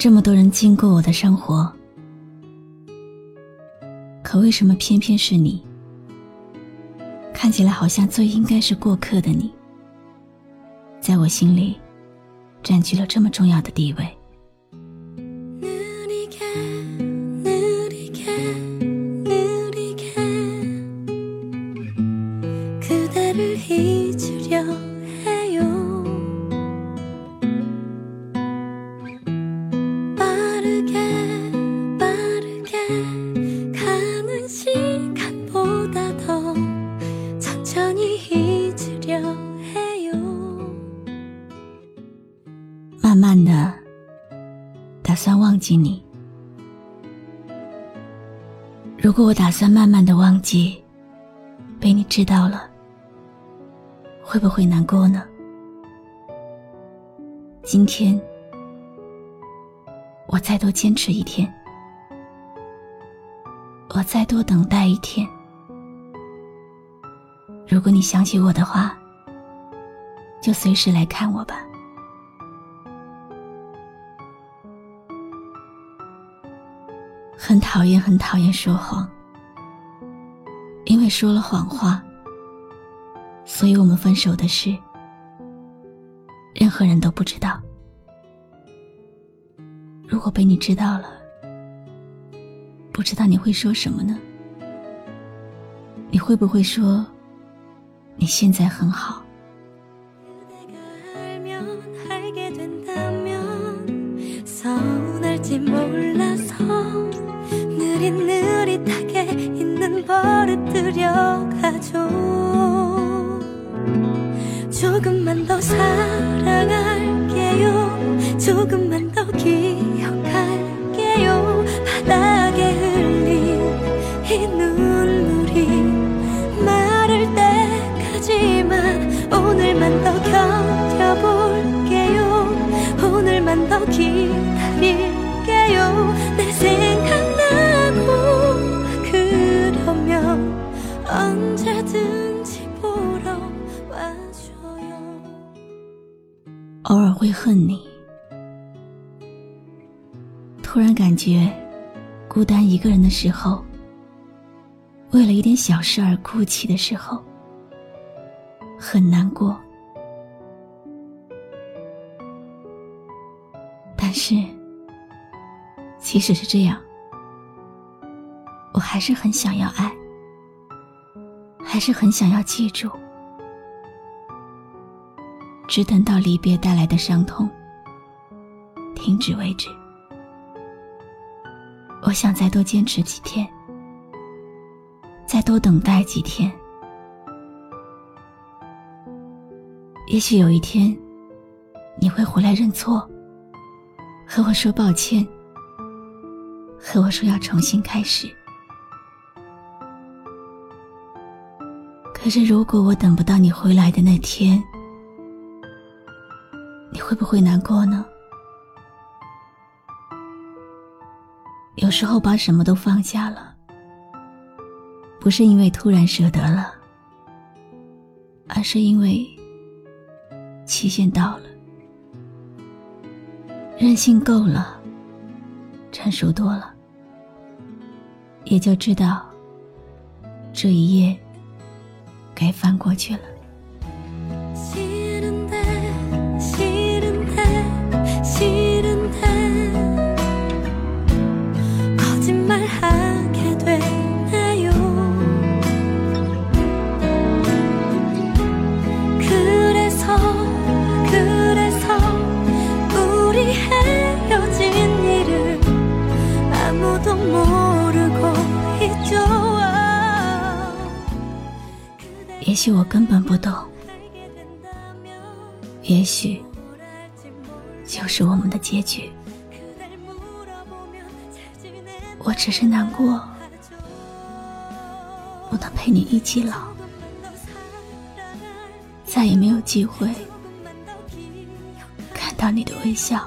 这么多人经过我的生活，可为什么偏偏是你？看起来好像最应该是过客的你，在我心里占据了这么重要的地位。你。如果我打算慢慢的忘记，被你知道了，会不会难过呢？今天，我再多坚持一天，我再多等待一天。如果你想起我的话，就随时来看我吧。很讨厌，很讨厌说谎，因为说了谎话，所以我们分手的事，任何人都不知道。如果被你知道了，不知道你会说什么呢？你会不会说，你现在很好？ 조금만 더 살아. 恨你，突然感觉孤单一个人的时候，为了一点小事而哭泣的时候，很难过。但是，即使是这样，我还是很想要爱，还是很想要记住。只等到离别带来的伤痛停止为止。我想再多坚持几天，再多等待几天。也许有一天，你会回来认错，和我说抱歉，和我说要重新开始。可是，如果我等不到你回来的那天，会不会难过呢？有时候把什么都放下了，不是因为突然舍得了，而是因为期限到了，任性够了，成熟多了，也就知道这一页该翻过去了。也许我根本不懂，也许就是我们的结局。我只是难过，不能陪你一起老，再也没有机会看到你的微笑。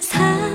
灿